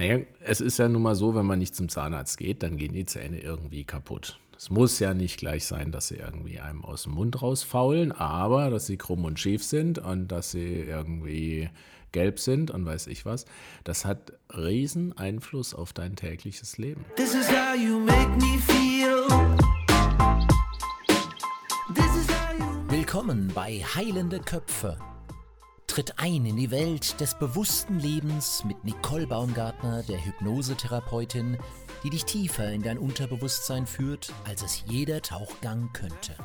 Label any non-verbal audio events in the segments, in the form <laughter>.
Naja, es ist ja nun mal so, wenn man nicht zum Zahnarzt geht, dann gehen die Zähne irgendwie kaputt. Es muss ja nicht gleich sein, dass sie irgendwie einem aus dem Mund rausfaulen, aber dass sie krumm und schief sind und dass sie irgendwie gelb sind und weiß ich was. Das hat riesen Einfluss auf dein tägliches Leben. This is how you make me feel. Willkommen bei Heilende Köpfe Tritt ein in die Welt des bewussten Lebens mit Nicole Baumgartner, der Hypnosetherapeutin, die dich tiefer in dein Unterbewusstsein führt, als es jeder Tauchgang könnte.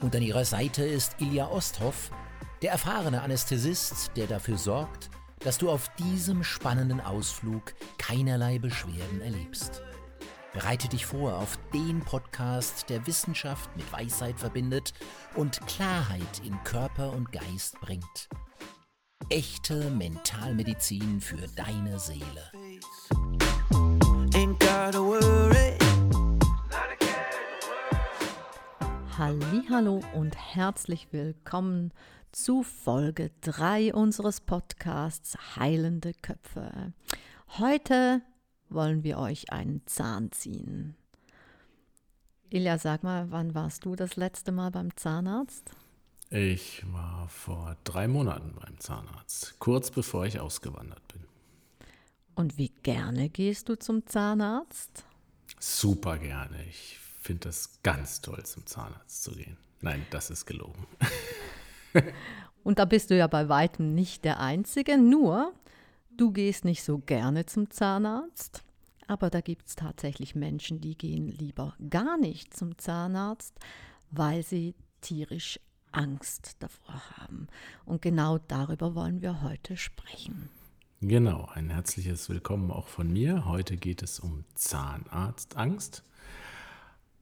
Und an ihrer Seite ist Ilja Osthoff, der erfahrene Anästhesist, der dafür sorgt, dass du auf diesem spannenden Ausflug keinerlei Beschwerden erlebst. Bereite dich vor auf den Podcast, der Wissenschaft mit Weisheit verbindet und Klarheit in Körper und Geist bringt. Echte Mentalmedizin für deine Seele. Hallo und herzlich willkommen zu Folge 3 unseres Podcasts Heilende Köpfe. Heute wollen wir euch einen Zahn ziehen. Ilja, sag mal, wann warst du das letzte Mal beim Zahnarzt? Ich war vor drei Monaten beim Zahnarzt, kurz bevor ich ausgewandert bin. Und wie gerne gehst du zum Zahnarzt? Super gerne. Ich finde das ganz toll, zum Zahnarzt zu gehen. Nein, das ist gelogen. <laughs> Und da bist du ja bei weitem nicht der Einzige, nur du gehst nicht so gerne zum Zahnarzt. Aber da gibt es tatsächlich Menschen, die gehen lieber gar nicht zum Zahnarzt, weil sie tierisch Angst davor haben. Und genau darüber wollen wir heute sprechen. Genau, ein herzliches Willkommen auch von mir. Heute geht es um Zahnarztangst.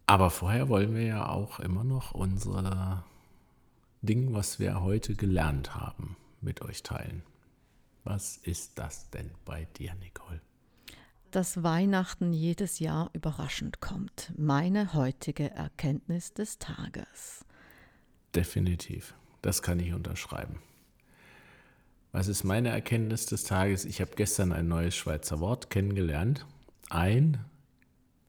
Aber vorher wollen wir ja auch immer noch unser Ding, was wir heute gelernt haben, mit euch teilen. Was ist das denn bei dir, Nicole? Dass Weihnachten jedes Jahr überraschend kommt. Meine heutige Erkenntnis des Tages. Definitiv. Das kann ich unterschreiben. Was ist meine Erkenntnis des Tages? Ich habe gestern ein neues Schweizer Wort kennengelernt. Ein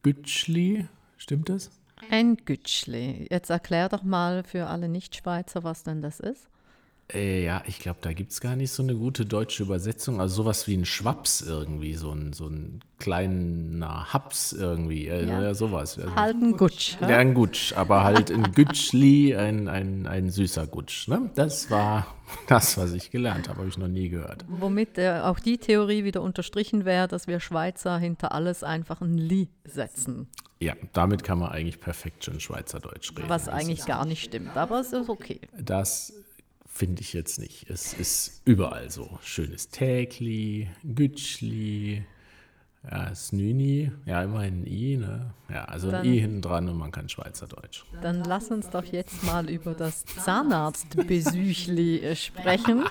Gütschli, stimmt das? Ein Gütschli. Jetzt erklär doch mal für alle Nicht-Schweizer, was denn das ist. Äh, ja, ich glaube, da gibt es gar nicht so eine gute deutsche Übersetzung. Also sowas wie ein Schwaps irgendwie, so ein, so ein kleiner Haps irgendwie, äh, ja. sowas. Also, halt ein Gutsch. Ja, ein Gutsch, aber halt ein Gütschli, ein, ein, ein süßer Gutsch. Ne? Das war <laughs> das, was ich gelernt habe, habe ich noch nie gehört. Womit äh, auch die Theorie wieder unterstrichen wäre, dass wir Schweizer hinter alles einfach ein Li setzen. Ja, damit kann man eigentlich perfekt schon Schweizerdeutsch reden. Was eigentlich gar nicht stimmt, aber es ist okay. Das finde ich jetzt nicht. Es ist überall so. Schönes Tägli, Gütschli, ja, Snüni, ja, immerhin ein I, ne? Ja, also dann, ein I hinten dran und man kann Schweizerdeutsch. Dann lass uns doch jetzt mal über das Zahnarztbesüchli äh, sprechen.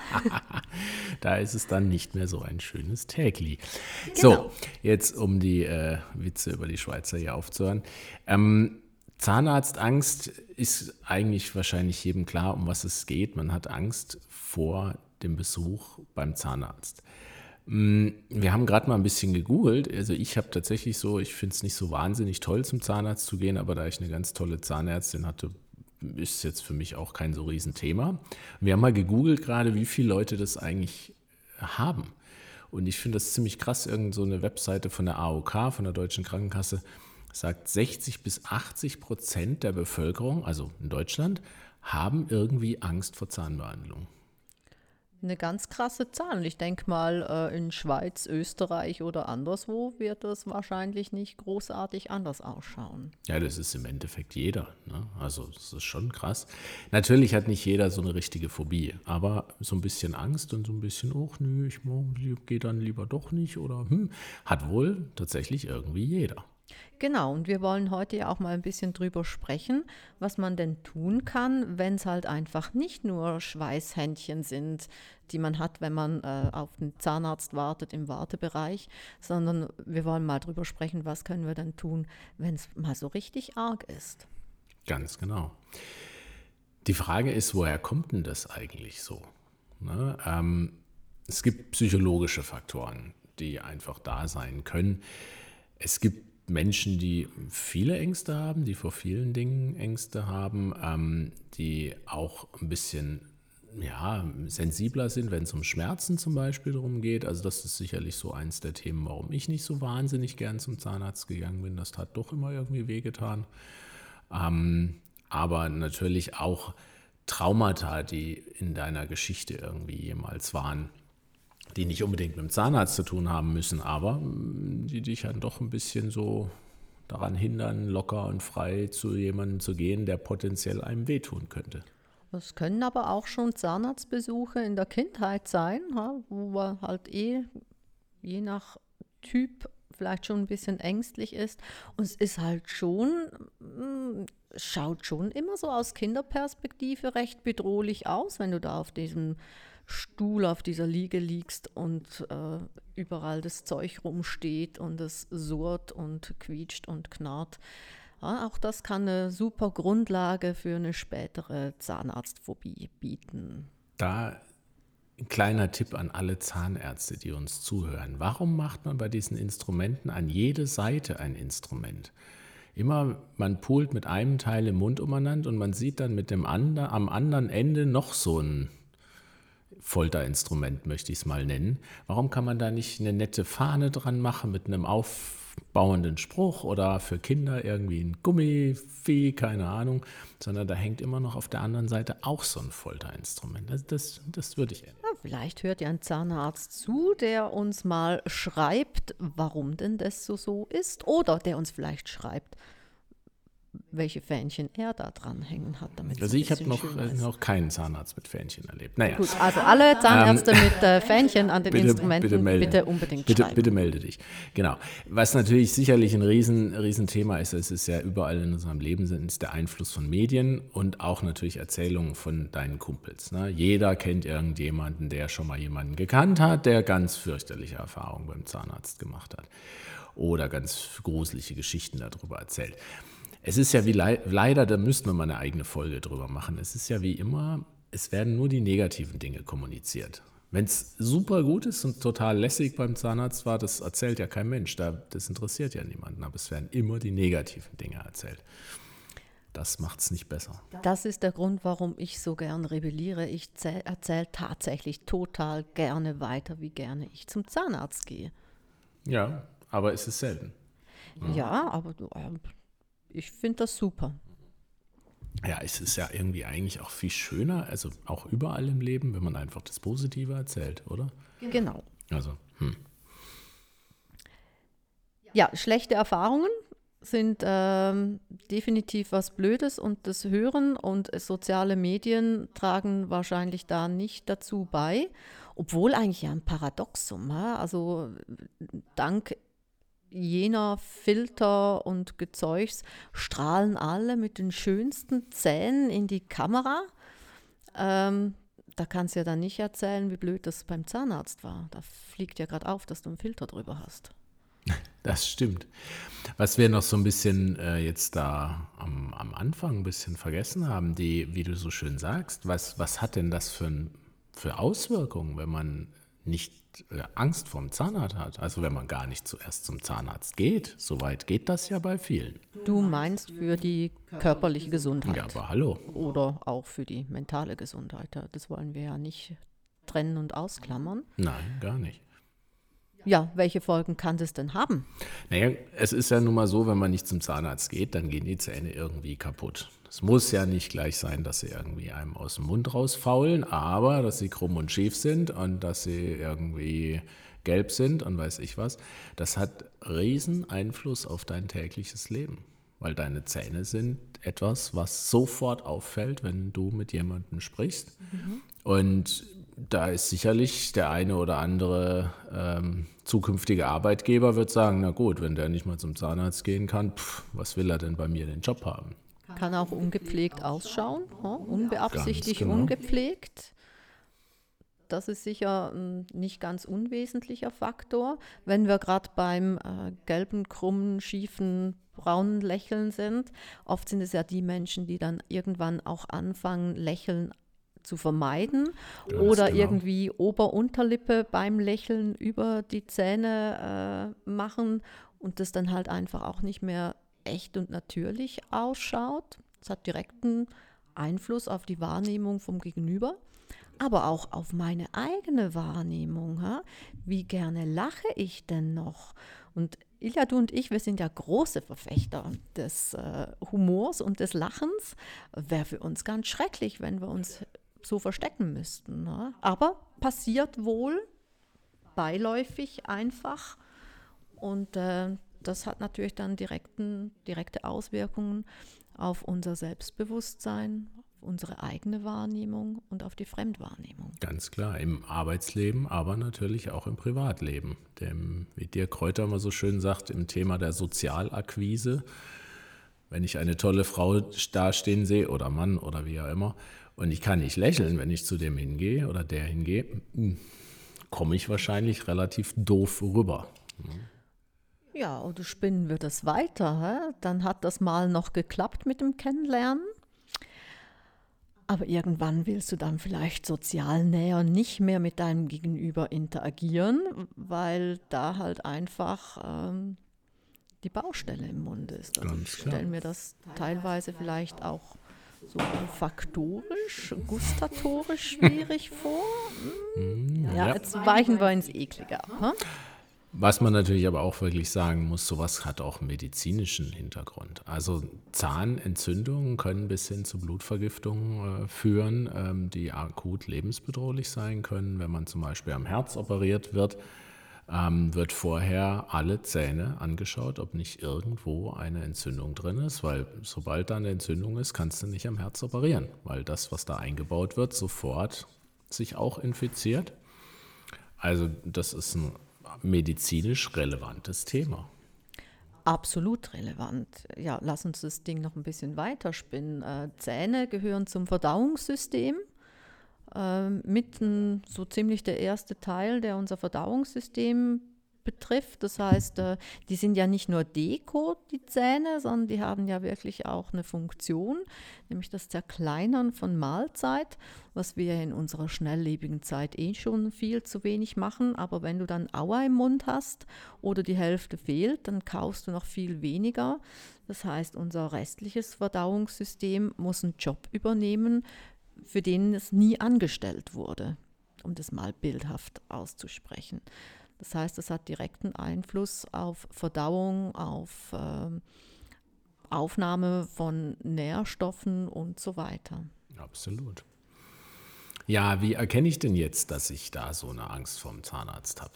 <laughs> da ist es dann nicht mehr so ein schönes Tägli. Genau. So, jetzt um die äh, Witze über die Schweizer hier aufzuhören. Ähm, Zahnarztangst ist eigentlich wahrscheinlich jedem klar, um was es geht. Man hat Angst vor dem Besuch beim Zahnarzt. Mm, wir haben gerade mal ein bisschen gegoogelt. Also ich habe tatsächlich so, ich finde es nicht so wahnsinnig toll, zum Zahnarzt zu gehen, aber da ich eine ganz tolle Zahnärztin hatte, ist es jetzt für mich auch kein so Riesenthema. Wir haben mal gegoogelt gerade, wie viele Leute das eigentlich haben. Und ich finde das ziemlich krass, irgend so Webseite von der AOK, von der Deutschen Krankenkasse, sagt 60 bis 80 Prozent der Bevölkerung, also in Deutschland, haben irgendwie Angst vor Zahnbehandlung. Eine ganz krasse Zahl. Und ich denke mal, äh, in Schweiz, Österreich oder anderswo wird das wahrscheinlich nicht großartig anders ausschauen. Ja, das ist im Endeffekt jeder. Ne? Also das ist schon krass. Natürlich hat nicht jeder so eine richtige Phobie, aber so ein bisschen Angst und so ein bisschen, oh nö, ich gehe dann lieber doch nicht oder hm, hat wohl tatsächlich irgendwie jeder. Genau, und wir wollen heute ja auch mal ein bisschen drüber sprechen, was man denn tun kann, wenn es halt einfach nicht nur Schweißhändchen sind, die man hat, wenn man äh, auf den Zahnarzt wartet im Wartebereich, sondern wir wollen mal drüber sprechen, was können wir denn tun, wenn es mal so richtig arg ist. Ganz genau. Die Frage ist, woher kommt denn das eigentlich so? Ne? Ähm, es gibt psychologische Faktoren die einfach da sein können. Es gibt Menschen, die viele Ängste haben, die vor vielen Dingen Ängste haben, ähm, die auch ein bisschen ja, sensibler sind, wenn es um Schmerzen zum Beispiel darum geht. Also das ist sicherlich so eins der Themen, warum ich nicht so wahnsinnig gern zum Zahnarzt gegangen bin. Das hat doch immer irgendwie wehgetan. Ähm, aber natürlich auch Traumata, die in deiner Geschichte irgendwie jemals waren, die nicht unbedingt mit dem Zahnarzt zu tun haben müssen, aber mm, die dich dann doch ein bisschen so daran hindern, locker und frei zu jemandem zu gehen, der potenziell einem wehtun könnte. Es können aber auch schon Zahnarztbesuche in der Kindheit sein, wo man halt eh je nach Typ vielleicht schon ein bisschen ängstlich ist. Und es ist halt schon, mm, schaut schon immer so aus Kinderperspektive recht bedrohlich aus, wenn du da auf diesem Stuhl, auf dieser Liege liegst und äh, überall das Zeug rumsteht und es surrt und quietscht und knarrt. Ja, auch das kann eine super Grundlage für eine spätere Zahnarztphobie bieten. Da ein kleiner Tipp an alle Zahnärzte, die uns zuhören. Warum macht man bei diesen Instrumenten an jede Seite ein Instrument? Immer, man pult mit einem Teil im Mund umeinander und man sieht dann mit dem andre, am anderen Ende noch so ein Folterinstrument, möchte ich es mal nennen. Warum kann man da nicht eine nette Fahne dran machen mit einem Auf bauenden Spruch oder für Kinder irgendwie ein Gummivieh, keine Ahnung, sondern da hängt immer noch auf der anderen Seite auch so ein Folterinstrument. Also das, das würde ich ändern. Ja, vielleicht hört ja ein Zahnarzt zu, der uns mal schreibt, warum denn das so so ist oder der uns vielleicht schreibt, welche Fähnchen er da dranhängen hat. Damit also ich habe noch, äh, noch keinen Zahnarzt mit Fähnchen erlebt. Naja. Gut, also alle Zahnärzte ähm, mit äh, Fähnchen an den <laughs> bitte, Instrumenten, bitte, melde, bitte unbedingt bitte, schreiben. Bitte melde dich. Genau. Was natürlich sicherlich ein riesen, Riesenthema ist, es ist ja überall in unserem Leben, sind, ist der Einfluss von Medien und auch natürlich Erzählungen von deinen Kumpels. Ne? Jeder kennt irgendjemanden, der schon mal jemanden gekannt hat, der ganz fürchterliche Erfahrungen beim Zahnarzt gemacht hat oder ganz gruselige Geschichten darüber erzählt. Es ist ja wie le leider, da müssten wir mal eine eigene Folge drüber machen. Es ist ja wie immer, es werden nur die negativen Dinge kommuniziert. Wenn es super gut ist und total lässig beim Zahnarzt war, das erzählt ja kein Mensch. das interessiert ja niemanden. Aber es werden immer die negativen Dinge erzählt. Das macht es nicht besser. Das ist der Grund, warum ich so gern rebelliere. Ich erzähle tatsächlich total gerne weiter, wie gerne ich zum Zahnarzt gehe. Ja, aber es ist selten. Ja, ja aber du, äh, ich finde das super. Ja, es ist ja irgendwie eigentlich auch viel schöner, also auch überall im Leben, wenn man einfach das Positive erzählt, oder? Genau. Also, hm. Ja, schlechte Erfahrungen sind ähm, definitiv was Blödes und das Hören und soziale Medien tragen wahrscheinlich da nicht dazu bei, obwohl eigentlich ja ein Paradoxum. Also dank jener Filter und Gezeugs strahlen alle mit den schönsten Zähnen in die Kamera. Ähm, da kannst du ja dann nicht erzählen, wie blöd das beim Zahnarzt war. Da fliegt ja gerade auf, dass du einen Filter drüber hast. <laughs> Das stimmt. Was wir noch so ein bisschen äh, jetzt da am, am, Anfang ein bisschen vergessen haben, die, wie du so schön sagst, was, was hat denn das für, für Auswirkungen, wenn man nicht äh, Angst vorm Zahnarzt hat, also wenn man gar nicht zuerst zum Zahnarzt geht, soweit geht das ja bei vielen. Du meinst für die körperliche Gesundheit. Ja, aber hallo. Oder auch für die mentale Gesundheit. Das wollen wir ja nicht trennen und ausklammern. Nein, gar nicht. Ja, welche Folgen kann das denn haben? Naja, es ist ja nun mal so, wenn man nicht zum Zahnarzt geht, dann gehen die Zähne irgendwie kaputt. Es muss ja nicht gleich sein, dass sie irgendwie einem aus dem Mund rausfaulen, aber dass sie krumm und schief sind und dass sie irgendwie gelb sind und weiß ich was. Das hat riesen Einfluss auf dein tägliches Leben, weil deine Zähne sind etwas, was sofort auffällt, wenn du mit jemandem sprichst. Mhm. Und da ist sicherlich der eine oder andere ähm, zukünftige Arbeitgeber wird sagen, na gut, wenn der nicht mal zum Zahnarzt gehen kann, pff, was will er denn bei mir den Job haben? Kann auch ungepflegt ausschauen, unbeabsichtigt genau. ungepflegt. Das ist sicher ein nicht ganz unwesentlicher Faktor. Wenn wir gerade beim äh, gelben, krummen, schiefen, braunen Lächeln sind, oft sind es ja die Menschen, die dann irgendwann auch anfangen, Lächeln zu vermeiden Ganz oder genau. irgendwie Ober-Unterlippe beim Lächeln über die Zähne äh, machen und das dann halt einfach auch nicht mehr echt und natürlich ausschaut. Das hat direkten Einfluss auf die Wahrnehmung vom Gegenüber, aber auch auf meine eigene Wahrnehmung. Wie gerne lache ich denn noch? Und Ilja, du und ich, wir sind ja große Verfechter des äh, Humors und des Lachens. Wäre für uns ganz schrecklich, wenn wir uns so verstecken müssten. Aber passiert wohl, beiläufig einfach. Und äh, das hat natürlich dann direkten, direkte Auswirkungen auf unser Selbstbewusstsein, auf unsere eigene Wahrnehmung und auf die Fremdwahrnehmung. Ganz klar, im Arbeitsleben, aber natürlich auch im Privatleben. Dem, wie Dirk Kräuter mal so schön sagt, im Thema der Sozialakquise, wenn ich eine tolle Frau dastehen sehe oder Mann oder wie auch immer und ich kann nicht lächeln, wenn ich zu dem hingehe oder der hingehe, hm, komme ich wahrscheinlich relativ doof rüber. Ja, oder spinnen wir das weiter. Hä? Dann hat das mal noch geklappt mit dem Kennenlernen. Aber irgendwann willst du dann vielleicht sozial näher nicht mehr mit deinem Gegenüber interagieren, weil da halt einfach ähm, die Baustelle im Mund ist. Also Ganz ich stelle mir das teilweise vielleicht auch so faktorisch, gustatorisch schwierig vor. Hm, Ja, ja. jetzt weichen wir ins Eklige ab. Was man natürlich aber auch wirklich sagen muss, sowas hat auch einen medizinischen Hintergrund. Also Zahnentzündungen können bis hin zu Blutvergiftungen äh, führen, ähm, die akut lebensbedrohlich sein können. Wenn man zum Beispiel am Herz operiert wird, ähm, wird vorher alle Zähne angeschaut, ob nicht irgendwo eine Entzündung drin ist, weil sobald da eine Entzündung ist, kannst du nicht am Herz operieren, weil das, was da eingebaut wird, sofort sich auch infiziert. Also das ist ein medizinisch relevantes Thema. Absolut relevant. Ja, lass uns das Ding noch ein bisschen weiterspinnen. Äh, Zähne gehören zum Verdauungssystem. Ähm, mit ein, so ziemlich der erste Teil, der unser Verdauungssystem betrifft. Das heißt, äh, die sind ja nicht nur Deko, die Zähne, sondern die haben ja wirklich auch eine Funktion, nämlich das Zerkleinern von Mahlzeit, was wir in unserer schnelllebigen Zeit eh schon viel zu wenig machen. Aber wenn du dann Aua im Mund hast oder die Hälfte fehlt, dann kaufst du noch viel weniger. Das heißt, unser restliches Verdauungssystem muss einen Job übernehmen, für den es nie angestellt wurde, um das mal bildhaft auszusprechen. Das heißt, es hat direkten Einfluss auf Verdauung, auf ähm, Aufnahme von Nährstoffen und so weiter. Absolut. Ja, wie erkenne ich denn jetzt, dass ich da so eine Angst vorm Zahnarzt habe?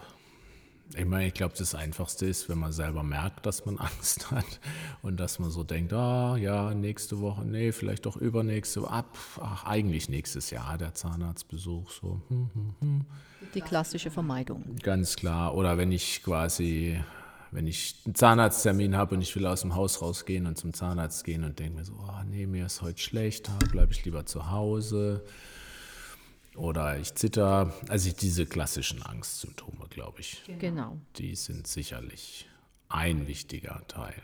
Ich meine, ich glaube, das Einfachste ist, wenn man selber merkt, dass man <laughs> Angst hat und dass man so denkt, ah ja, nächste Woche, nee, vielleicht doch übernächste ab, ach, eigentlich nächstes Jahr der Zahnarztbesuch, so. Hm, hm, hm. Die klassische Vermeidung. Ganz klar. Oder wenn ich quasi, wenn ich einen Zahnarzttermin habe und ich will aus dem Haus rausgehen und zum Zahnarzt gehen und denke mir so, oh, nee, mir ist heute schlecht, bleibe ich lieber zu Hause. Oder ich zitter. Also diese klassischen Angstsymptome, glaube ich, Genau. die sind sicherlich ein wichtiger Teil.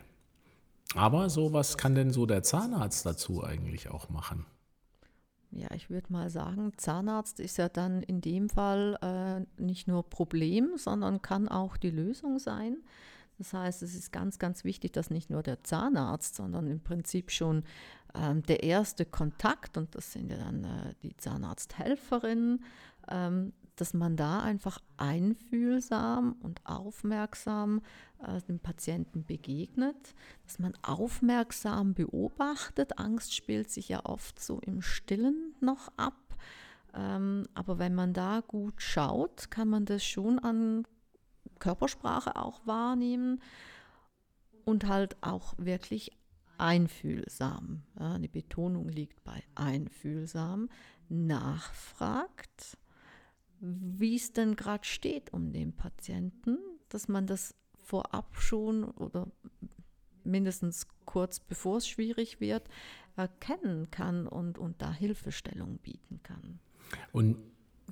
Aber so, was kann denn so der Zahnarzt dazu eigentlich auch machen? Ja, ich würde mal sagen, Zahnarzt ist ja dann in dem Fall äh, nicht nur Problem, sondern kann auch die Lösung sein. Das heißt, es ist ganz, ganz wichtig, dass nicht nur der Zahnarzt, sondern im Prinzip schon ähm, der erste Kontakt, und das sind ja dann äh, die Zahnarzthelferinnen, ähm, dass man da einfach einfühlsam und aufmerksam äh, dem Patienten begegnet, dass man aufmerksam beobachtet. Angst spielt sich ja oft so im Stillen noch ab. Ähm, aber wenn man da gut schaut, kann man das schon an Körpersprache auch wahrnehmen und halt auch wirklich einfühlsam. Ja, die Betonung liegt bei einfühlsam, nachfragt, wie es denn gerade steht um den Patienten, dass man das vorab schon oder mindestens kurz bevor es schwierig wird, erkennen kann und, und da Hilfestellung bieten kann. Und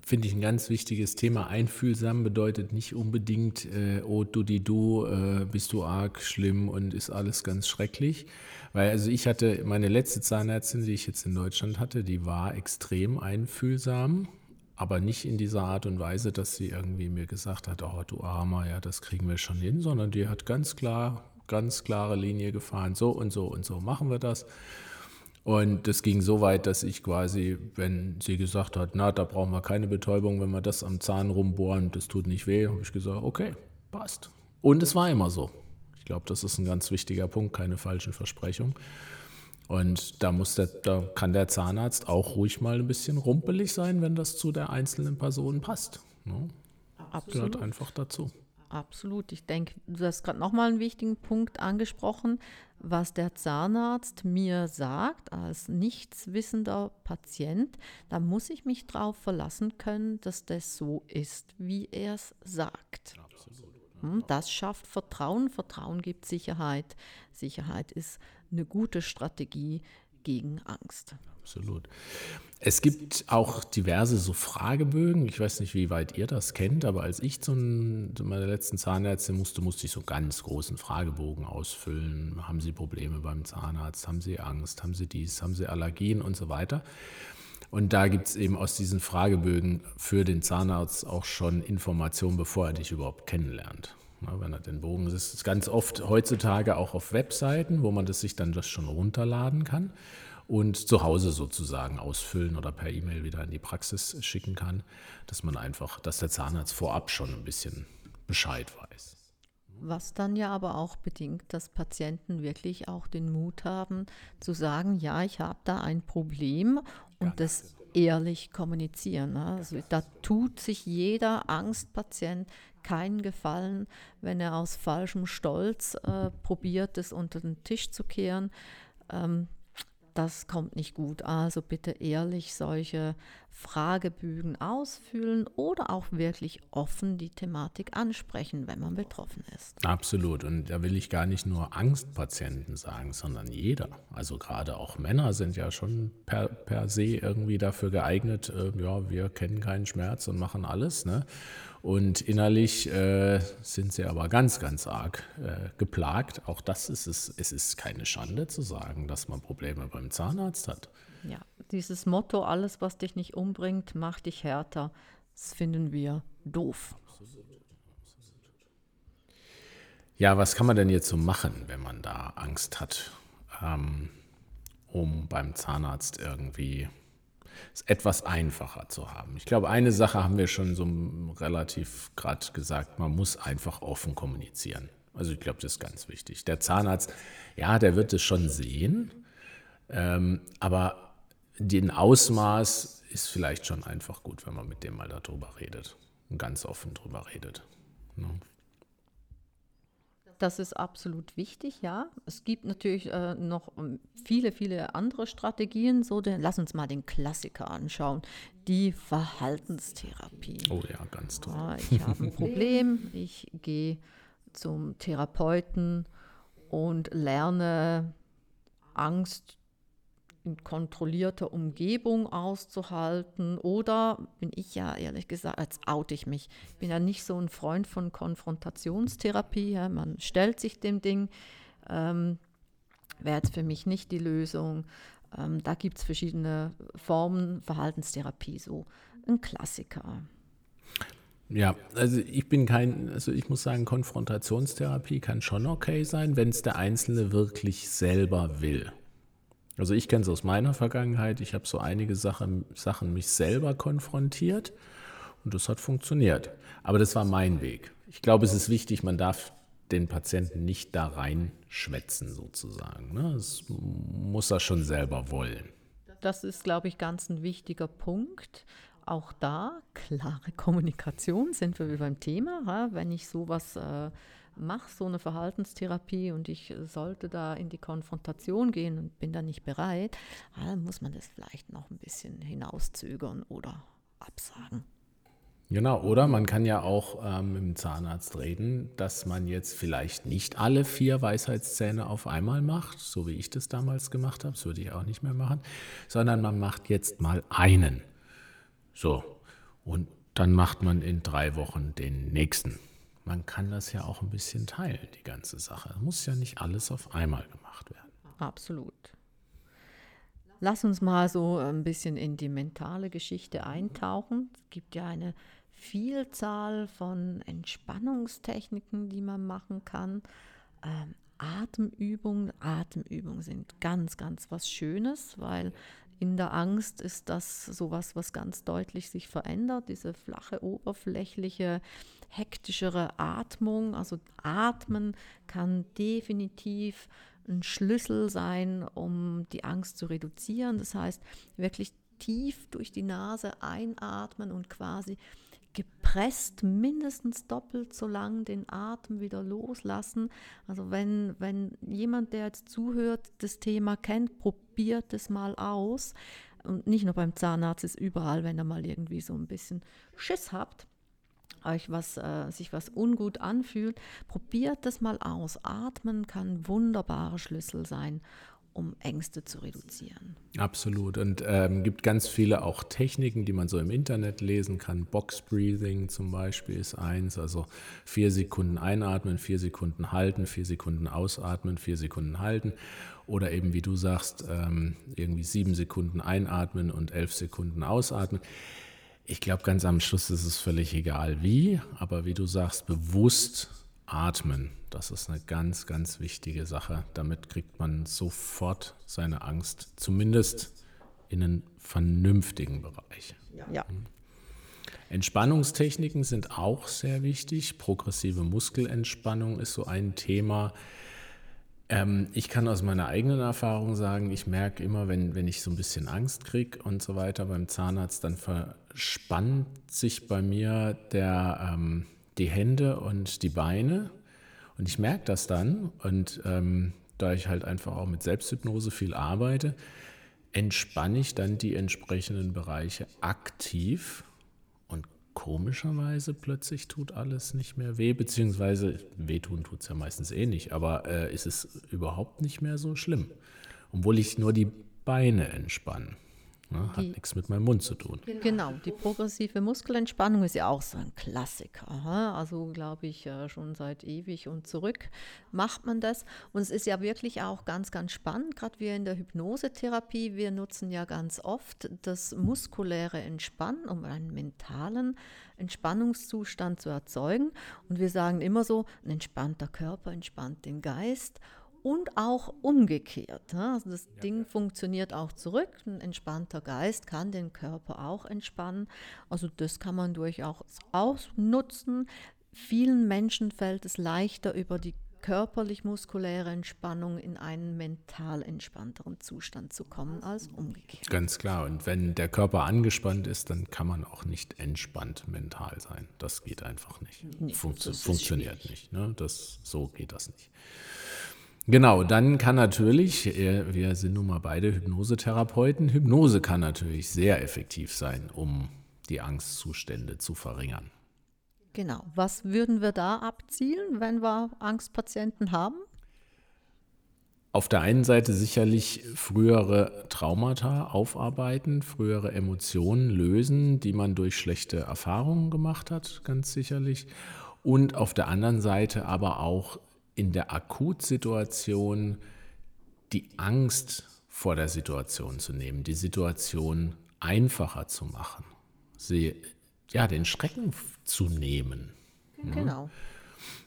finde ich ein ganz wichtiges Thema. Einfühlsam bedeutet nicht unbedingt, äh, oh du die du, äh, bist du arg schlimm und ist alles ganz schrecklich. Weil also ich hatte, meine letzte Zahnärztin, die ich jetzt in Deutschland hatte, die war extrem einfühlsam, aber nicht in dieser Art und Weise, dass sie irgendwie mir gesagt hat, oh du Armer, ja, das kriegen wir schon hin, sondern die hat ganz klar, ganz klare Linie gefahren, so und so und so machen wir das. Und das ging so weit, dass ich quasi, wenn sie gesagt hat, na, da brauchen wir keine Betäubung, wenn wir das am Zahn rumbohren, das tut nicht weh, habe ich gesagt, okay, passt. Und es war immer so. Ich glaube, das ist ein ganz wichtiger Punkt, keine falschen Versprechungen. Und da, muss der, da kann der Zahnarzt auch ruhig mal ein bisschen rumpelig sein, wenn das zu der einzelnen Person passt. Ne? Absolut. Gehört einfach dazu. Absolut. Ich denke, du hast gerade nochmal einen wichtigen Punkt angesprochen, was der Zahnarzt mir sagt als nichtswissender Patient. Da muss ich mich darauf verlassen können, dass das so ist, wie er es sagt. Absolut. Hm, das schafft Vertrauen. Vertrauen gibt Sicherheit. Sicherheit ist eine gute Strategie gegen Angst. Absolut. Es gibt auch diverse so Fragebögen. Ich weiß nicht, wie weit ihr das kennt, aber als ich zu, meiner letzten Zahnärztin musste, musste ich so einen ganz großen Fragebogen ausfüllen. Haben Sie Probleme beim Zahnarzt? Haben Sie Angst? Haben Sie dies? Haben Sie Allergien und so weiter? Und da gibt es eben aus diesen Fragebögen für den Zahnarzt auch schon Informationen, bevor er dich überhaupt kennenlernt. Na, wenn er den Bogen, das ist ganz oft heutzutage auch auf Webseiten, wo man das sich dann das schon runterladen kann und zu Hause sozusagen ausfüllen oder per E-Mail wieder in die Praxis schicken kann, dass man einfach, dass der Zahnarzt vorab schon ein bisschen Bescheid weiß. Was dann ja aber auch bedingt, dass Patienten wirklich auch den Mut haben zu sagen, ja, ich habe da ein Problem und ja, das ehrlich kommunizieren. Ne? Also da tut sich jeder Angstpatient keinen Gefallen, wenn er aus falschem Stolz äh, probiert, es unter den Tisch zu kehren. Ähm, das kommt nicht gut. Also bitte ehrlich solche Fragebögen ausfüllen oder auch wirklich offen die Thematik ansprechen, wenn man betroffen ist. Absolut. Und da will ich gar nicht nur Angstpatienten sagen, sondern jeder. Also gerade auch Männer sind ja schon per, per se irgendwie dafür geeignet, äh, ja, wir kennen keinen Schmerz und machen alles. Ne? Und innerlich äh, sind sie aber ganz, ganz arg äh, geplagt. Auch das ist es. Es ist keine Schande zu sagen, dass man Probleme beim Zahnarzt hat. Ja, dieses Motto, alles, was dich nicht umbringt, macht dich härter, das finden wir doof. Ja, was kann man denn jetzt so machen, wenn man da Angst hat, ähm, um beim Zahnarzt irgendwie es etwas einfacher zu haben. Ich glaube, eine Sache haben wir schon so relativ gerade gesagt, man muss einfach offen kommunizieren. Also ich glaube, das ist ganz wichtig. Der Zahnarzt, ja, der wird es schon sehen, ähm, aber den Ausmaß ist vielleicht schon einfach gut, wenn man mit dem mal darüber redet und ganz offen darüber redet. Ne? Das ist absolut wichtig, ja. Es gibt natürlich äh, noch ähm, viele, viele andere Strategien. So, den, lass uns mal den Klassiker anschauen. Die Verhaltenstherapie. Oh ja, ganz toll. Ja, ich habe ein <laughs> Problem, ich gehe zum Therapeuten und lerne Angst kontrollierter Umgebung auszuhalten. Oder bin ich ja ehrlich gesagt, als oute ich mich. Ich bin ja nicht so ein Freund von Konfrontationstherapie. Ja. Man stellt sich dem Ding, ähm, wäre jetzt für mich nicht die Lösung. Ähm, da gibt es verschiedene Formen, Verhaltenstherapie, so ein Klassiker. Ja, also ich bin kein, also ich muss sagen, Konfrontationstherapie kann schon okay sein, wenn es der Einzelne wirklich selber will. Also ich kenne es aus meiner Vergangenheit. Ich habe so einige Sachen, Sachen mich selber konfrontiert und das hat funktioniert. Aber das war mein Weg. Ich glaube, es ist wichtig, man darf den Patienten nicht da reinschwätzen sozusagen. Ne? Das muss er schon selber wollen. Das ist, glaube ich, ganz ein wichtiger Punkt. Auch da klare Kommunikation sind wir beim Thema. Wenn ich sowas äh, mache so eine Verhaltenstherapie und ich sollte da in die Konfrontation gehen und bin da nicht bereit, dann muss man das vielleicht noch ein bisschen hinauszögern oder absagen. Genau, oder man kann ja auch ähm, mit dem Zahnarzt reden, dass man jetzt vielleicht nicht alle vier Weisheitszähne auf einmal macht, so wie ich das damals gemacht habe, das würde ich auch nicht mehr machen, sondern man macht jetzt mal einen. So, Und dann macht man in drei Wochen den nächsten. Man kann das ja auch ein bisschen teilen, die ganze Sache. Muss ja nicht alles auf einmal gemacht werden. Absolut. Lass uns mal so ein bisschen in die mentale Geschichte eintauchen. Es gibt ja eine Vielzahl von Entspannungstechniken, die man machen kann. Ähm, Atemübungen. Atemübungen sind ganz, ganz was Schönes, weil in der Angst ist das sowas, was ganz deutlich sich verändert, diese flache, oberflächliche, hektischere Atmung. Also Atmen kann definitiv ein Schlüssel sein, um die Angst zu reduzieren. Das heißt, wirklich tief durch die Nase einatmen und quasi gepresst mindestens doppelt so lang den Atem wieder loslassen. Also wenn, wenn jemand, der jetzt zuhört, das Thema kennt, probiert es mal aus. Und nicht nur beim Zahnarzt, ist überall, wenn ihr mal irgendwie so ein bisschen Schiss habt, euch was, äh, sich was ungut anfühlt, probiert das mal aus. Atmen kann wunderbarer Schlüssel sein, um Ängste zu reduzieren. Absolut. Und ähm, gibt ganz viele auch Techniken, die man so im Internet lesen kann. Box Breathing zum Beispiel ist eins. Also vier Sekunden einatmen, vier Sekunden halten, vier Sekunden ausatmen, vier Sekunden halten. Oder eben, wie du sagst, ähm, irgendwie sieben Sekunden einatmen und elf Sekunden ausatmen. Ich glaube, ganz am Schluss ist es völlig egal wie, aber wie du sagst, bewusst atmen das ist eine ganz, ganz wichtige Sache. Damit kriegt man sofort seine Angst, zumindest in einen vernünftigen Bereich. Ja. Mhm. Entspannungstechniken sind auch sehr wichtig. Progressive Muskelentspannung ist so ein Thema. Ähm, ich kann aus meiner eigenen Erfahrung sagen, ich merke immer, wenn, wenn ich so ein bisschen Angst kriege und so weiter beim Zahnarzt, dann verspannt sich bei mir der, ähm, die Hände und die Beine. Und ich merke das dann. Und ähm, da ich halt einfach auch mit Selbsthypnose viel arbeite, entspanne ich dann die entsprechenden Bereiche aktiv komischerweise plötzlich tut alles nicht mehr weh, beziehungsweise wehtun tut es ja meistens eh nicht, aber äh, ist es überhaupt nicht mehr so schlimm, obwohl ich nur die Beine entspanne. Ne? Hat nichts mit meinem Mund zu tun. Genau. genau, die progressive Muskelentspannung ist ja auch so ein Klassiker. Also glaube ich äh, schon seit ewig und zurück macht man das. Und es ist ja wirklich auch ganz, ganz spannend, gerade wir in der Hypnosetherapie, wir nutzen ja ganz oft das muskuläre Entspannen, um einen mentalen Entspannungszustand zu erzeugen. Und wir sagen immer so, ein entspannter Körper entspannt den Geist und auch umgekehrt. Also das ja, Ding ja. funktioniert auch zurück. Ein entspannter Geist kann den Körper auch entspannen. Also das kann man durchaus ausnutzen. Vielen Menschen fällt es leichter, über die körperlich-muskuläre Entspannung in einen mental entspannteren Zustand zu kommen als umgekehrt. Ganz klar. Und wenn der Körper angespannt ist, dann kann man auch nicht entspannt mental sein. Das geht einfach nicht. Nee, Funktio funktioniert schwierig. nicht. Ne? Das, so geht das nicht. Genau, dann kann natürlich, äh, wir sind nun mal beide Hypnosetherapeuten, Hypnose kann natürlich sehr effektiv sein, um die Angstzustände zu verringern. Genau, was würden wir da abzielen, wenn wir Angstpatienten haben? Auf der einen Seite sicherlich frühere Traumata aufarbeiten, frühere Emotionen lösen, die man durch schlechte Erfahrungen gemacht hat, ganz sicherlich. Und auf der anderen Seite aber auch in der Akutsituation die Angst vor der Situation zu nehmen, die Situation einfacher zu machen, sie, ja, den Schrecken zu nehmen. Genau.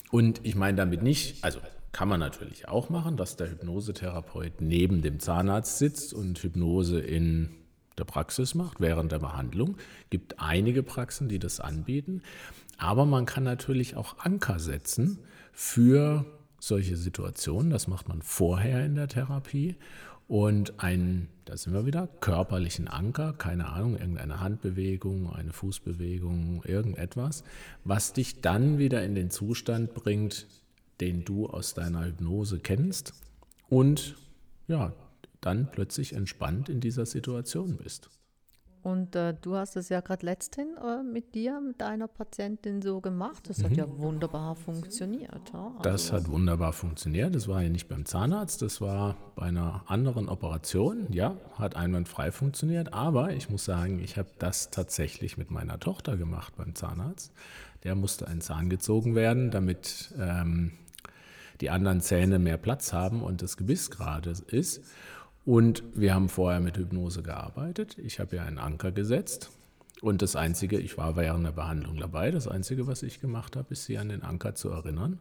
Und ich meine damit nicht, also kann man natürlich auch machen, dass der Hypnosetherapeut neben dem Zahnarzt sitzt und Hypnose in der Praxis macht, während der Behandlung. Es gibt einige Praxen, die das anbieten. Aber man kann natürlich auch Anker setzen für solche Situationen. Das macht man vorher in der Therapie. Und einen, da sind wir wieder, körperlichen Anker, keine Ahnung, irgendeine Handbewegung, eine Fußbewegung, irgendetwas, was dich dann wieder in den Zustand bringt, den du aus deiner Hypnose kennst und ja, dann plötzlich entspannt in dieser Situation bist. Und äh, du hast es ja gerade letzthin äh, mit dir, mit deiner Patientin so gemacht. Das mhm. hat ja wunderbar funktioniert. Ja? Also das hat wunderbar funktioniert. Das war ja nicht beim Zahnarzt, das war bei einer anderen Operation. Ja, hat einwandfrei funktioniert. Aber ich muss sagen, ich habe das tatsächlich mit meiner Tochter gemacht beim Zahnarzt. Der musste ein Zahn gezogen werden, damit ähm, die anderen Zähne mehr Platz haben und das Gebiss gerade ist. Und wir haben vorher mit Hypnose gearbeitet. Ich habe ja einen Anker gesetzt. Und das Einzige, ich war während der Behandlung dabei, das Einzige, was ich gemacht habe, ist sie an den Anker zu erinnern.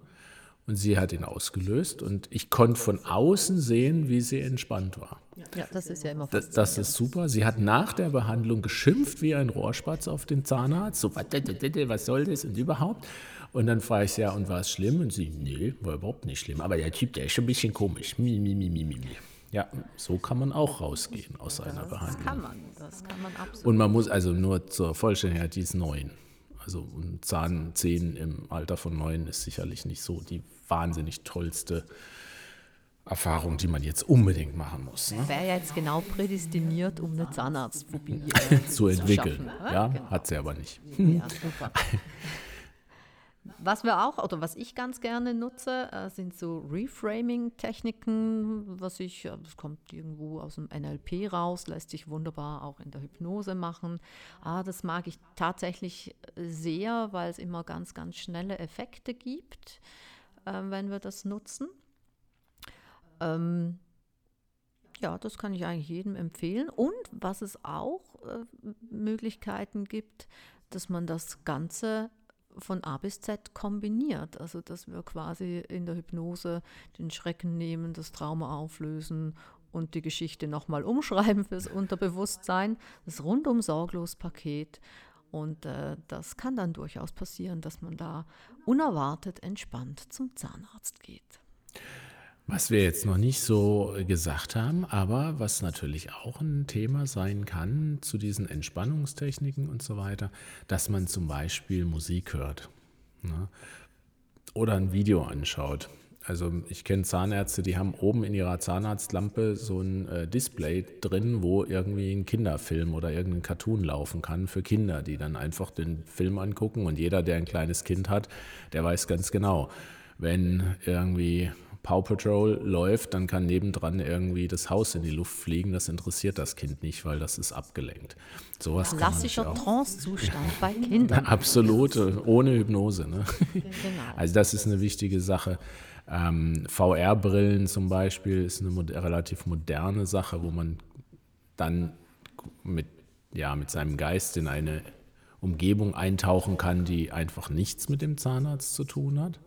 Und sie hat ihn ausgelöst und ich konnte von außen sehen, wie sie entspannt war. Ja, das ist ja immer das, das ist super. Sie hat nach der Behandlung geschimpft wie ein Rohrspatz auf den Zahnarzt. So, was soll das und überhaupt? Und dann frage ich sie, ja, und war es schlimm? Und sie, nee, war überhaupt nicht schlimm. Aber der Typ, der ist schon ein bisschen komisch. Mi, mi, mi, mi, mi. Ja, so kann man auch rausgehen aus einer Behandlung. Das kann man, das kann man absolut. Und man muss also nur zur Vollständigkeit, die ist neun. Also ein Zahn 10 im Alter von neun ist sicherlich nicht so die wahnsinnig tollste Erfahrung, die man jetzt unbedingt machen muss. Ne? Wäre ja jetzt genau prädestiniert, um eine Zahnarztphobie <laughs> zu entwickeln. Zu ja, genau. hat sie aber nicht. Ja, super. <laughs> Was wir auch, oder was ich ganz gerne nutze, äh, sind so Reframing-Techniken, was ich, das kommt irgendwo aus dem NLP raus, lässt sich wunderbar auch in der Hypnose machen. Ah, das mag ich tatsächlich sehr, weil es immer ganz, ganz schnelle Effekte gibt, äh, wenn wir das nutzen. Ähm, ja, das kann ich eigentlich jedem empfehlen. Und was es auch äh, Möglichkeiten gibt, dass man das Ganze von A bis Z kombiniert. Also dass wir quasi in der Hypnose den Schrecken nehmen, das Trauma auflösen und die Geschichte nochmal <laughs> umschreiben fürs Unterbewusstsein. Das rundum sorglos Paket. Und äh, das kann dann durchaus passieren, dass man da unerwartet entspannt zum Zahnarzt geht. Was wir jetzt noch nicht so gesagt haben, aber was natürlich auch ein Thema sein kann zu diesen Entspannungstechniken und so weiter, dass man zum Beispiel Musik hört ne? oder ein Video anschaut. Also ich kenne Zahnärzte, die haben oben in ihrer Zahnarztlampe so ein äh, Display drin, wo irgendwie ein Kinderfilm oder irgendein Cartoon laufen kann für Kinder, die dann einfach den Film angucken und jeder, der ein kleines Kind hat, der weiß ganz genau, wenn irgendwie Paw Patrol läuft, dann kann nebendran irgendwie das Haus in die Luft fliegen. Das interessiert das Kind nicht, weil das ist abgelenkt. Sowas Klassischer Trance-Zustand <laughs> bei Kindern. Absolut, ohne Hypnose. Ne? Genau. Also das ist eine wichtige Sache. Ähm, VR-Brillen zum Beispiel ist eine mod relativ moderne Sache, wo man dann mit, ja, mit seinem Geist in eine Umgebung eintauchen kann, die einfach nichts mit dem Zahnarzt zu tun hat.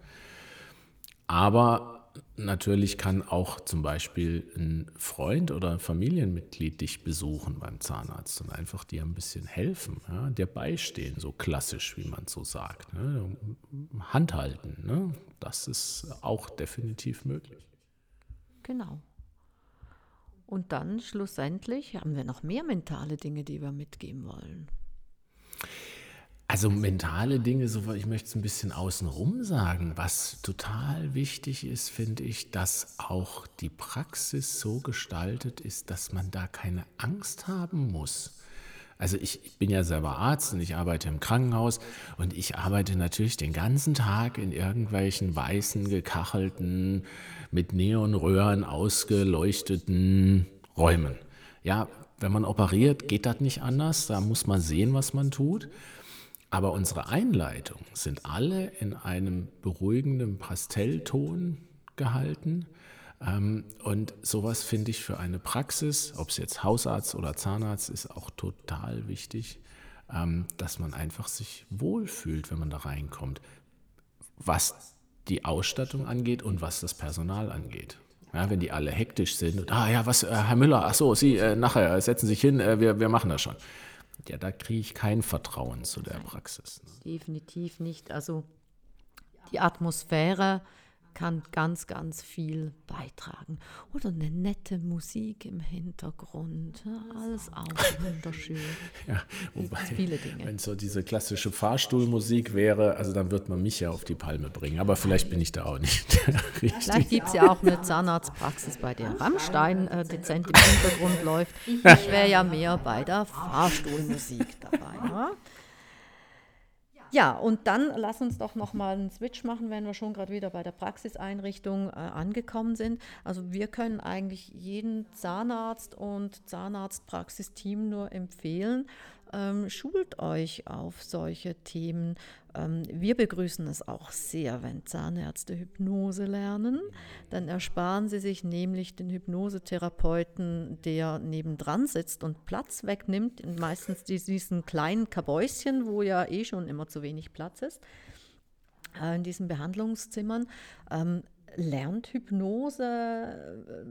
Aber natürlich kann auch zum Beispiel ein Freund oder ein Familienmitglied dich besuchen beim Zahnarzt und einfach dir ein bisschen helfen, ja, dir beistehen, so klassisch, wie man so sagt. Ne? Handhalten, ne? das ist auch definitiv möglich. Genau. Und dann schlussendlich haben wir noch mehr mentale Dinge, die wir mitgeben wollen. Also mentale Dinge, so, ich möchte es ein bisschen außenrum sagen. Was total wichtig ist, finde ich, dass auch die Praxis so gestaltet ist, dass man da keine Angst haben muss. Also ich bin ja selber Arzt und ich arbeite im Krankenhaus und ich arbeite natürlich den ganzen Tag in irgendwelchen weißen, gekachelten, mit Neonröhren ausgeleuchteten Räumen. Ja, wenn man operiert, geht das nicht anders. Da muss man sehen, was man tut. Aber unsere Einleitungen sind alle in einem beruhigenden Pastellton gehalten. Ähm, und sowas finde ich für eine Praxis, ob es jetzt Hausarzt oder Zahnarzt ist, auch total wichtig, ähm, dass man einfach sich wohlfühlt, wenn man da reinkommt, was die Ausstattung angeht und was das Personal angeht. Ja, wenn die alle hektisch sind und, ah ja, was, äh, Herr Müller, ach so, Sie äh, nachher, setzen sich hin, äh, wir, wir machen das schon ja, da kriege ich kein Vertrauen zu der Praxis. Ne? Definitiv nicht. Also die Atmosphäre kann ganz, ganz viel beitragen. Oder eine nette Musik im Hintergrund. alles auch wunderschön. <laughs> Ja, wobei, viele Dinge. wenn so diese klassische Fahrstuhlmusik wäre, also dann wird man mich ja auf die Palme bringen. Aber vielleicht bin ich da auch nicht <laughs> richtig. Vielleicht gibt es ja auch eine Zahnarztpraxis, bei der Rammstein äh, dezent im Hintergrund läuft. Ich wäre ja mehr bei der Fahrstuhlmusik dabei. Ja? Ja, und dann lass uns doch nochmal einen Switch machen, wenn wir schon gerade wieder bei der Praxiseinrichtung äh, angekommen sind. Also wir können eigentlich jeden Zahnarzt und Zahnarztpraxisteam nur empfehlen, ähm, schult euch auf solche Themen. Ähm, wir begrüßen es auch sehr, wenn Zahnärzte Hypnose lernen. Dann ersparen sie sich nämlich den Hypnosetherapeuten, der nebendran sitzt und Platz wegnimmt. Und meistens diesen kleinen Kabäuschen, wo ja eh schon immer zu wenig Platz ist äh, in diesen Behandlungszimmern. Ähm, lernt Hypnose, äh,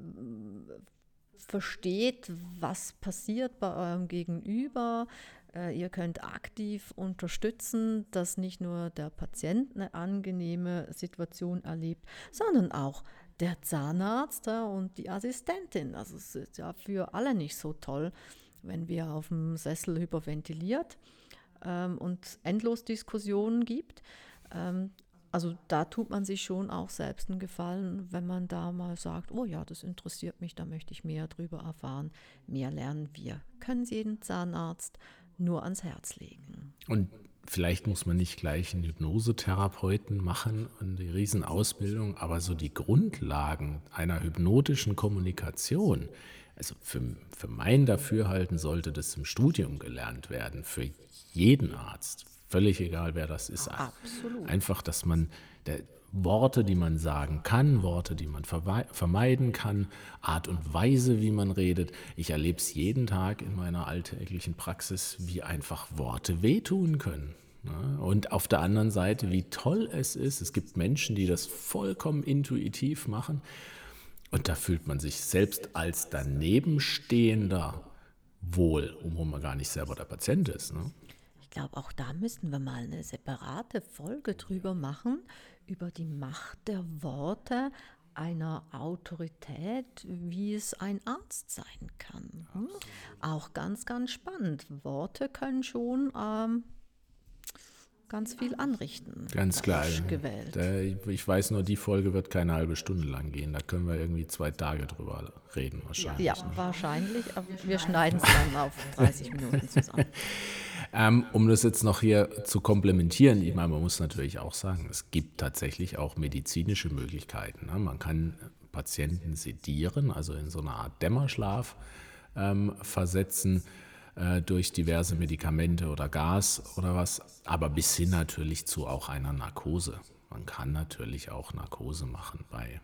versteht, was passiert bei eurem Gegenüber. Äh, ihr könnt aktiv unterstützen, dass nicht nur der Patient eine angenehme Situation erlebt, sondern auch der Zahnarzt und die Assistentin. Es ist ja für alle nicht so toll, wenn wir auf dem Sessel hyperventiliert ähm, und endlos Diskussionen gibt. Also da tut man sich schon auch selbst einen Gefallen, wenn man da mal sagt, oh ja, das interessiert mich, da möchte ich mehr drüber erfahren, mehr lernen. Wir können es jeden Zahnarzt nur ans Herz legen. Und vielleicht muss man nicht gleich einen Hypnosetherapeuten machen und die Riesenausbildung, aber so die Grundlagen einer hypnotischen Kommunikation, also für, für mein Dafürhalten sollte das im Studium gelernt werden, für jeden Arzt, völlig egal, wer das ist. Absolut. Einfach, dass man der, Worte, die man sagen kann, Worte, die man vermeiden kann, Art und Weise, wie man redet. Ich erlebe es jeden Tag in meiner alltäglichen Praxis, wie einfach Worte wehtun können. Ne? Und auf der anderen Seite, wie toll es ist. Es gibt Menschen, die das vollkommen intuitiv machen. Und da fühlt man sich selbst als Danebenstehender wohl, obwohl man gar nicht selber der Patient ist. Ne? Glaube, auch da müssten wir mal eine separate Folge drüber machen, über die Macht der Worte einer Autorität, wie es ein Arzt sein kann. Hm? Auch ganz, ganz spannend. Worte können schon ähm, ganz viel anrichten. Ganz klar. Gewählt. ich weiß nur, die Folge wird keine halbe Stunde lang gehen. Da können wir irgendwie zwei Tage drüber reden wahrscheinlich. Ja, wahrscheinlich. Aber wir schneiden es dann auf <laughs> 30 Minuten zusammen. Ähm, um das jetzt noch hier zu komplementieren, ich meine, man muss natürlich auch sagen, es gibt tatsächlich auch medizinische Möglichkeiten. Ne? Man kann Patienten sedieren, also in so eine Art Dämmerschlaf ähm, versetzen äh, durch diverse Medikamente oder Gas oder was, aber bis hin natürlich zu auch einer Narkose. Man kann natürlich auch Narkose machen bei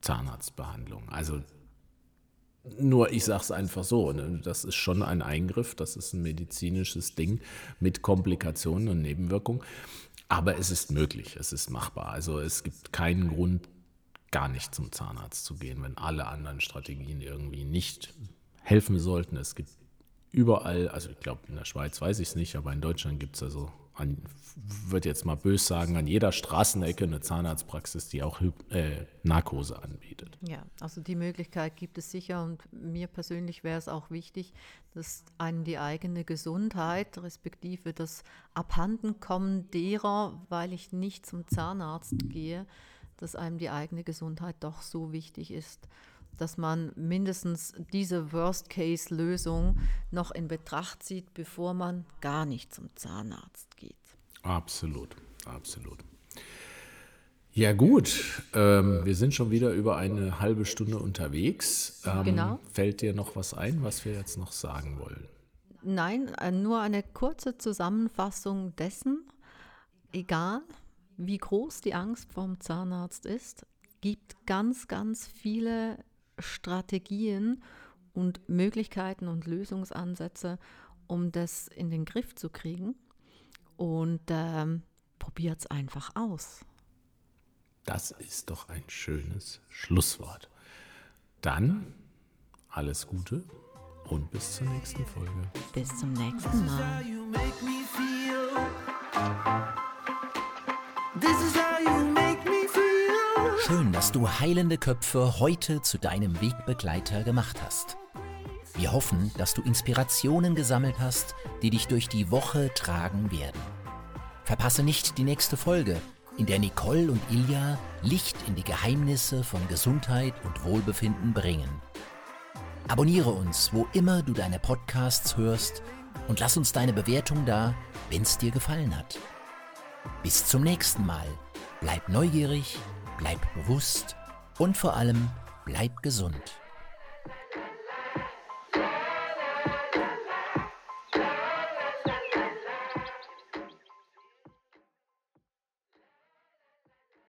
Zahnarztbehandlung. Also nur ich sage es einfach so, ne? das ist schon ein Eingriff, das ist ein medizinisches Ding mit Komplikationen und Nebenwirkungen. Aber es ist möglich, es ist machbar. Also es gibt keinen Grund, gar nicht zum Zahnarzt zu gehen, wenn alle anderen Strategien irgendwie nicht helfen sollten. Es gibt überall, also ich glaube in der Schweiz weiß ich es nicht, aber in Deutschland gibt es also an, würde jetzt mal bös sagen, an jeder Straßenecke eine Zahnarztpraxis, die auch äh, Narkose anbietet. Ja, also die Möglichkeit gibt es sicher und mir persönlich wäre es auch wichtig, dass einen die eigene Gesundheit, respektive das Abhandenkommen derer, weil ich nicht zum Zahnarzt gehe, dass einem die eigene Gesundheit doch so wichtig ist dass man mindestens diese Worst-Case-Lösung noch in Betracht zieht, bevor man gar nicht zum Zahnarzt geht. Absolut, absolut. Ja gut, ähm, wir sind schon wieder über eine halbe Stunde unterwegs. Ähm, genau. Fällt dir noch was ein, was wir jetzt noch sagen wollen? Nein, äh, nur eine kurze Zusammenfassung dessen. Egal, wie groß die Angst vom Zahnarzt ist, gibt ganz, ganz viele Strategien und Möglichkeiten und Lösungsansätze, um das in den Griff zu kriegen. Und ähm, probiert es einfach aus. Das ist doch ein schönes Schlusswort. Dann alles Gute und bis zur nächsten Folge. Bis zum nächsten Mal. Schön, dass du Heilende Köpfe heute zu deinem Wegbegleiter gemacht hast. Wir hoffen, dass du Inspirationen gesammelt hast, die dich durch die Woche tragen werden. Verpasse nicht die nächste Folge, in der Nicole und Ilja Licht in die Geheimnisse von Gesundheit und Wohlbefinden bringen. Abonniere uns, wo immer du deine Podcasts hörst und lass uns deine Bewertung da, wenn es dir gefallen hat. Bis zum nächsten Mal. Bleib neugierig, bleib bewusst und vor allem bleib gesund.